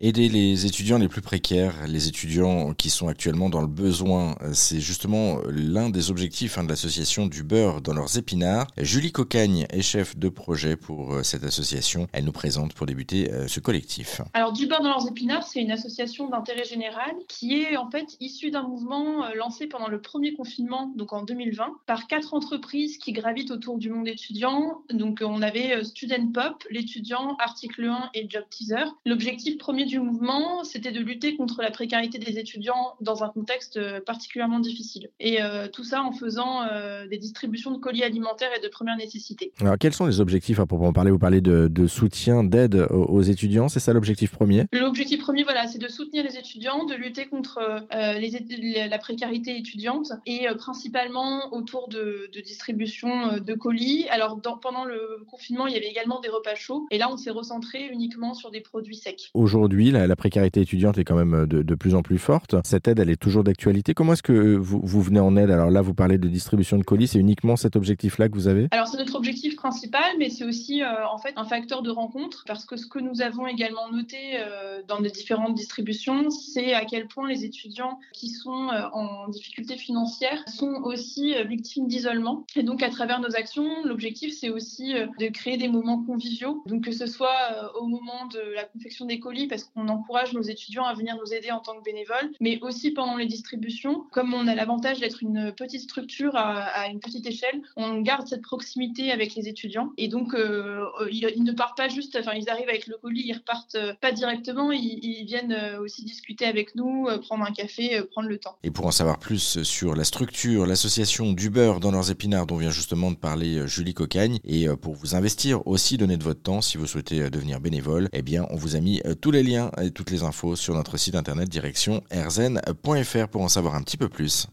Aider les étudiants les plus précaires, les étudiants qui sont actuellement dans le besoin, c'est justement l'un des objectifs hein, de l'association du beurre dans leurs épinards. Julie Cocagne est chef de projet pour euh, cette association. Elle nous présente pour débuter euh, ce collectif. Alors du beurre dans leurs épinards, c'est une association d'intérêt général qui est en fait issue d'un mouvement euh, lancé pendant le premier confinement, donc en 2020, par quatre entreprises qui gravitent autour du monde étudiant. Donc on avait Student Pop, l'étudiant, Article 1 et Job Teaser. L'objectif premier du mouvement, c'était de lutter contre la précarité des étudiants dans un contexte euh, particulièrement difficile. Et euh, tout ça en faisant euh, des distributions de colis alimentaires et de première nécessité. Alors, quels sont les objectifs à proprement parler? Vous parlez de, soutien, d'aide aux, étudiants, c'est ça l'objectif premier? L'objectif premier, voilà, c'est de soutenir les étudiants, de lutter contre les, la précarité étudiante et principalement autour de, distribution de colis. Alors, pendant le confinement, il y avait également des repas chauds et là, on s'est recentré uniquement sur des produits secs. Aujourd'hui, la, précarité étudiante est quand même euh, de, plus en plus forte. Cette aide, elle est toujours d'actualité. Comment est-ce que euh, vous, vous, venez en aide? Alors là, vous parlez de distribution de colis. C'est uniquement cet objectif-là que vous avez? Alors c'est notre objectif principal, mais c'est aussi euh, en fait un facteur de rencontre parce que ce que nous avons également noté dans les différentes distributions, c'est à quel point les étudiants qui sont en difficulté financière sont aussi victimes d'isolement. Et donc à travers nos actions, l'objectif c'est aussi de créer des moments conviviaux. Donc que ce soit au moment de la confection des colis, parce on encourage nos étudiants à venir nous aider en tant que bénévoles, mais aussi pendant les distributions. Comme on a l'avantage d'être une petite structure à, une petite échelle, on garde cette proximité avec les étudiants. Et donc, euh, ils, ne partent pas juste, enfin, ils arrivent avec le colis, ils repartent euh, pas directement, ils, viennent euh, aussi discuter avec nous, prendre un café, prendre le temps. Et pour en savoir plus sur la structure, l'association du beurre dans leurs épinards dont vient justement de parler Julie Cocagne, et pour vous investir aussi, donner de votre temps si vous souhaitez devenir bénévole, eh bien, on vous a mis tous les liens et toutes les infos sur notre site internet direction rzn.fr pour en savoir un petit peu plus.